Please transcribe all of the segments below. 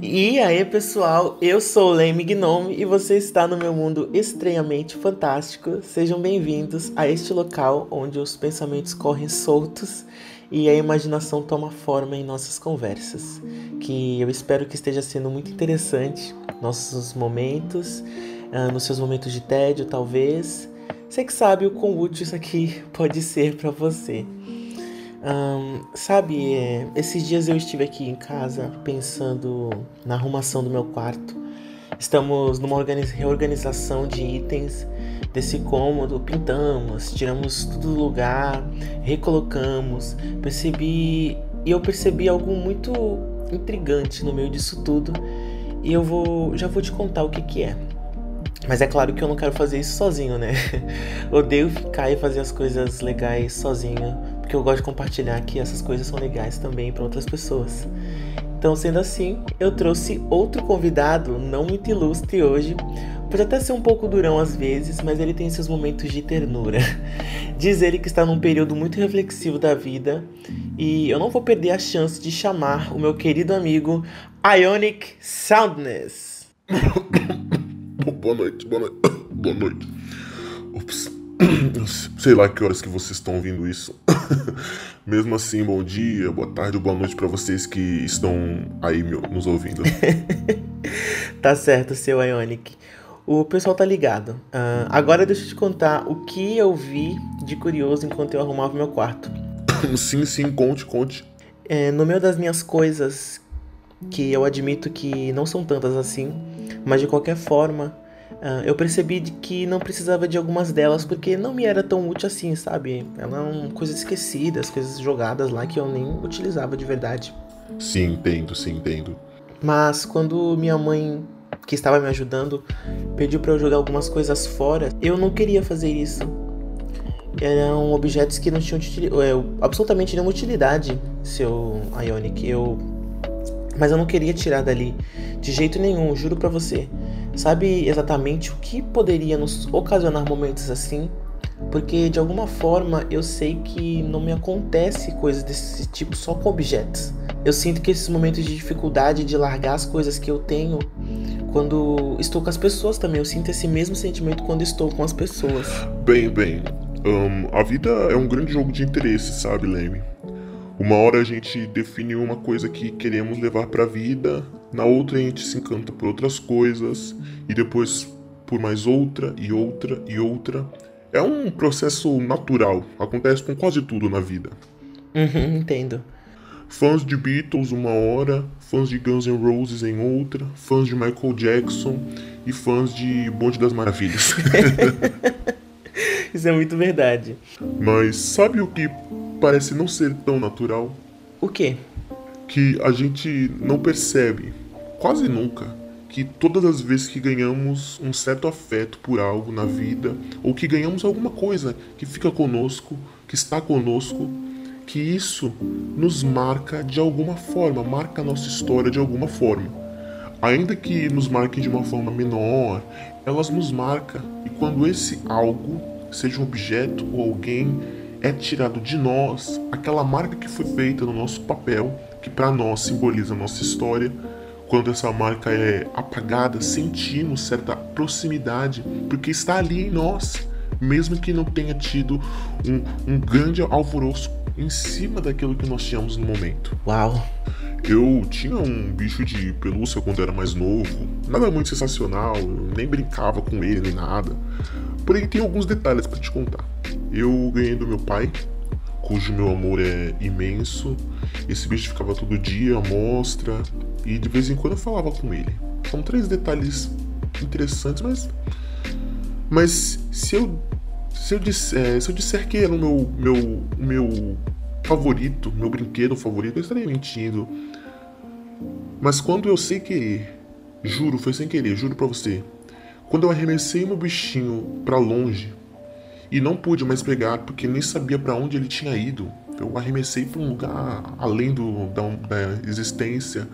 E aí, pessoal, eu sou Leme Gnome e você está no meu mundo estranhamente fantástico. Sejam bem-vindos a este local onde os pensamentos correm soltos e a imaginação toma forma em nossas conversas. Que eu espero que esteja sendo muito interessante nossos momentos, uh, nos seus momentos de tédio, talvez. Você que sabe o quão útil isso aqui pode ser para você. Um, sabe, é, esses dias eu estive aqui em casa pensando na arrumação do meu quarto. Estamos numa reorganização de itens desse cômodo, pintamos, tiramos tudo do lugar, recolocamos. Percebi e eu percebi algo muito intrigante no meio disso tudo e eu vou já vou te contar o que que é. Mas é claro que eu não quero fazer isso sozinho, né? Odeio ficar e fazer as coisas legais sozinho, porque eu gosto de compartilhar que essas coisas são legais também para outras pessoas. Então, sendo assim, eu trouxe outro convidado, não muito ilustre hoje. Pode até ser um pouco durão às vezes, mas ele tem seus momentos de ternura. Diz ele que está num período muito reflexivo da vida e eu não vou perder a chance de chamar o meu querido amigo Ionic Soundness. boa noite, boa noite. Boa noite. Ups. Sei lá que horas que vocês estão ouvindo isso. Mesmo assim, bom dia, boa tarde, boa noite para vocês que estão aí nos ouvindo. tá certo, seu Ionic. O pessoal tá ligado. Uh, agora deixa eu te contar o que eu vi de curioso enquanto eu arrumava meu quarto. sim, sim, conte, conte. É, no meio das minhas coisas, que eu admito que não são tantas assim, mas de qualquer forma, uh, eu percebi que não precisava de algumas delas porque não me era tão útil assim, sabe? Eram coisas esquecidas, coisas jogadas lá que eu nem utilizava de verdade. Sim, entendo, sim, entendo. Mas quando minha mãe, que estava me ajudando, pediu para eu jogar algumas coisas fora, eu não queria fazer isso. Eram objetos que não tinham é, absolutamente nenhuma utilidade, seu Ionic. Eu mas eu não queria tirar dali de jeito nenhum, juro para você. Sabe exatamente o que poderia nos ocasionar momentos assim? Porque de alguma forma eu sei que não me acontece coisas desse tipo só com objetos. Eu sinto que esses momentos de dificuldade de largar as coisas que eu tenho quando estou com as pessoas também, eu sinto esse mesmo sentimento quando estou com as pessoas. Bem, bem, um, a vida é um grande jogo de interesse, sabe, Leme? Uma hora a gente define uma coisa que queremos levar para a vida, na outra a gente se encanta por outras coisas e depois por mais outra e outra e outra. É um processo natural, acontece com quase tudo na vida. Uhum, entendo. Fãs de Beatles uma hora, fãs de Guns N' Roses em outra, fãs de Michael Jackson e fãs de Bonde das Maravilhas. Isso é muito verdade. Mas sabe o que parece não ser tão natural. O quê? Que a gente não percebe, quase nunca, que todas as vezes que ganhamos um certo afeto por algo na vida, ou que ganhamos alguma coisa que fica conosco, que está conosco, que isso nos marca de alguma forma, marca a nossa história de alguma forma. Ainda que nos marquem de uma forma menor, elas nos marcam, e quando esse algo, seja um objeto ou alguém, é tirado de nós aquela marca que foi feita no nosso papel, que para nós simboliza a nossa história. Quando essa marca é apagada, sentimos certa proximidade, porque está ali em nós, mesmo que não tenha tido um, um grande alvoroço em cima daquilo que nós tínhamos no momento. Uau! Eu tinha um bicho de pelúcia quando era mais novo, nada muito sensacional, nem brincava com ele nem nada. Porém, tem alguns detalhes para te contar. Eu ganhei do meu pai, cujo meu amor é imenso. Esse bicho ficava todo dia à mostra e de vez em quando eu falava com ele. São três detalhes interessantes, mas. Mas se eu. Se eu disser, se eu disser que era o meu, meu, meu favorito, meu brinquedo favorito, eu estaria mentindo. Mas quando eu sei querer, juro, foi sem querer, juro pra você. Quando eu arremessei meu bichinho para longe, e não pude mais pegar porque nem sabia para onde ele tinha ido. Eu arremessei para um lugar além do, da, da existência.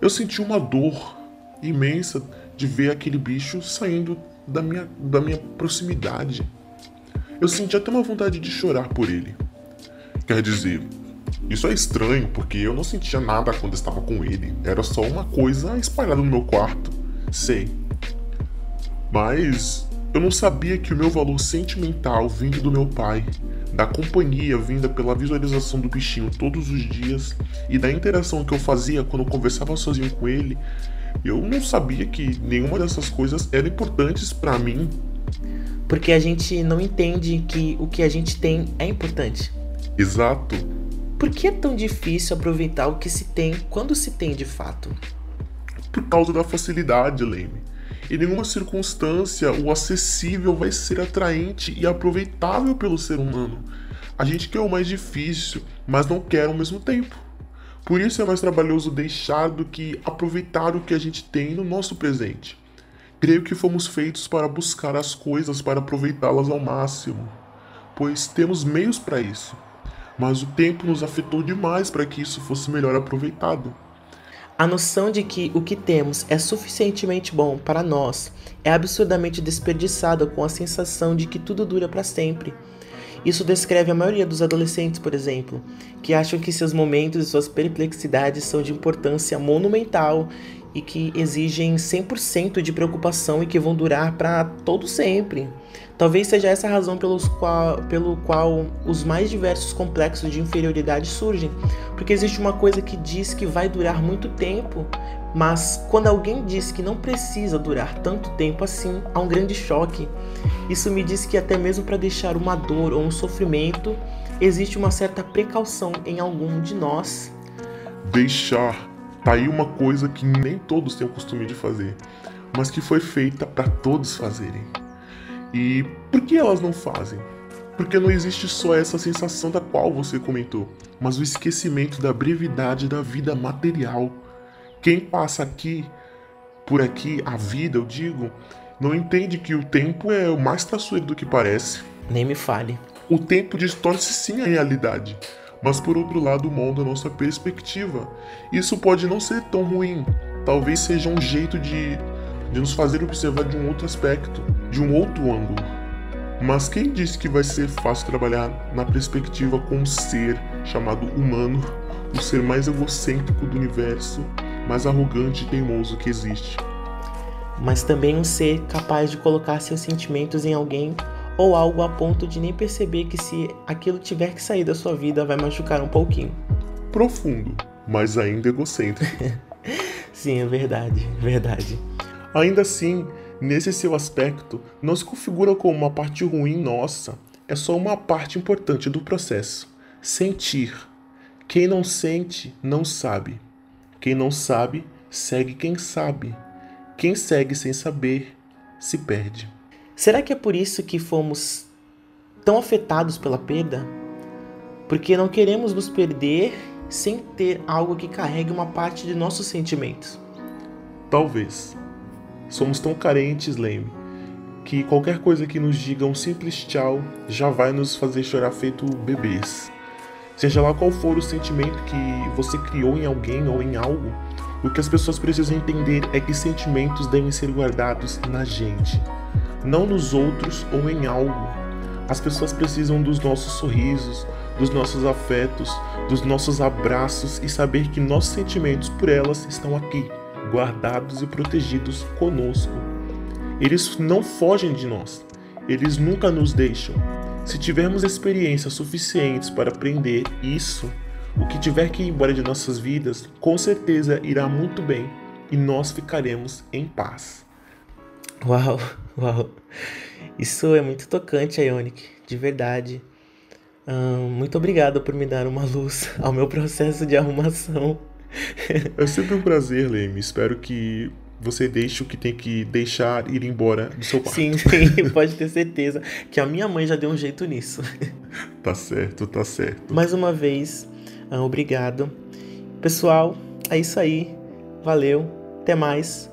Eu senti uma dor imensa de ver aquele bicho saindo da minha, da minha proximidade. Eu senti até uma vontade de chorar por ele. Quer dizer, Isso é estranho, porque eu não sentia nada quando estava com ele. Era só uma coisa espalhada no meu quarto. Sei. Mas eu não sabia que o meu valor sentimental vindo do meu pai, da companhia vinda pela visualização do bichinho todos os dias e da interação que eu fazia quando eu conversava sozinho com ele, eu não sabia que nenhuma dessas coisas eram importantes para mim. Porque a gente não entende que o que a gente tem é importante. Exato. Por que é tão difícil aproveitar o que se tem quando se tem de fato? Por causa da facilidade, Leme. Em nenhuma circunstância o acessível vai ser atraente e aproveitável pelo ser humano. A gente quer o mais difícil, mas não quer ao mesmo tempo. Por isso é mais trabalhoso deixar do que aproveitar o que a gente tem no nosso presente. Creio que fomos feitos para buscar as coisas para aproveitá-las ao máximo, pois temos meios para isso. Mas o tempo nos afetou demais para que isso fosse melhor aproveitado. A noção de que o que temos é suficientemente bom para nós é absurdamente desperdiçada com a sensação de que tudo dura para sempre. Isso descreve a maioria dos adolescentes, por exemplo, que acham que seus momentos e suas perplexidades são de importância monumental e que exigem 100% de preocupação e que vão durar para todo sempre. Talvez seja essa a razão pelos qual, pelo qual os mais diversos complexos de inferioridade surgem, porque existe uma coisa que diz que vai durar muito tempo, mas quando alguém diz que não precisa durar tanto tempo assim, há um grande choque. Isso me diz que até mesmo para deixar uma dor ou um sofrimento, existe uma certa precaução em algum de nós. Deixar tá aí uma coisa que nem todos têm o costume de fazer, mas que foi feita para todos fazerem. E por que elas não fazem? Porque não existe só essa sensação da qual você comentou, mas o esquecimento da brevidade da vida material quem passa aqui, por aqui, a vida, eu digo, não entende que o tempo é o mais traçoeiro do que parece. Nem me fale. O tempo distorce sim a realidade, mas por outro lado molda a nossa perspectiva. Isso pode não ser tão ruim, talvez seja um jeito de, de nos fazer observar de um outro aspecto, de um outro ângulo. Mas quem disse que vai ser fácil trabalhar na perspectiva com um ser chamado humano, o ser mais egocêntrico do universo, mais arrogante e teimoso que existe. Mas também um ser capaz de colocar seus sentimentos em alguém ou algo a ponto de nem perceber que se aquilo tiver que sair da sua vida vai machucar um pouquinho. Profundo, mas ainda egocêntrico. Sim, é verdade, verdade. Ainda assim, nesse seu aspecto, não se configura como uma parte ruim nossa, é só uma parte importante do processo. Sentir. Quem não sente, não sabe. Quem não sabe, segue quem sabe. Quem segue sem saber, se perde. Será que é por isso que fomos tão afetados pela perda? Porque não queremos nos perder sem ter algo que carregue uma parte de nossos sentimentos. Talvez. Somos tão carentes, Leme, que qualquer coisa que nos diga um simples tchau já vai nos fazer chorar feito bebês. Seja lá qual for o sentimento que você criou em alguém ou em algo, o que as pessoas precisam entender é que sentimentos devem ser guardados na gente, não nos outros ou em algo. As pessoas precisam dos nossos sorrisos, dos nossos afetos, dos nossos abraços e saber que nossos sentimentos por elas estão aqui, guardados e protegidos conosco. Eles não fogem de nós, eles nunca nos deixam. Se tivermos experiências suficientes para aprender isso, o que tiver que ir embora de nossas vidas, com certeza irá muito bem e nós ficaremos em paz. Uau, uau. Isso é muito tocante, Ionic, de verdade. muito obrigado por me dar uma luz ao meu processo de arrumação. É sempre um prazer, Leme. Espero que você deixa o que tem que deixar ir embora do seu quarto. Sim, sim, pode ter certeza que a minha mãe já deu um jeito nisso. Tá certo, tá certo. Mais uma vez, obrigado. Pessoal, é isso aí. Valeu. Até mais.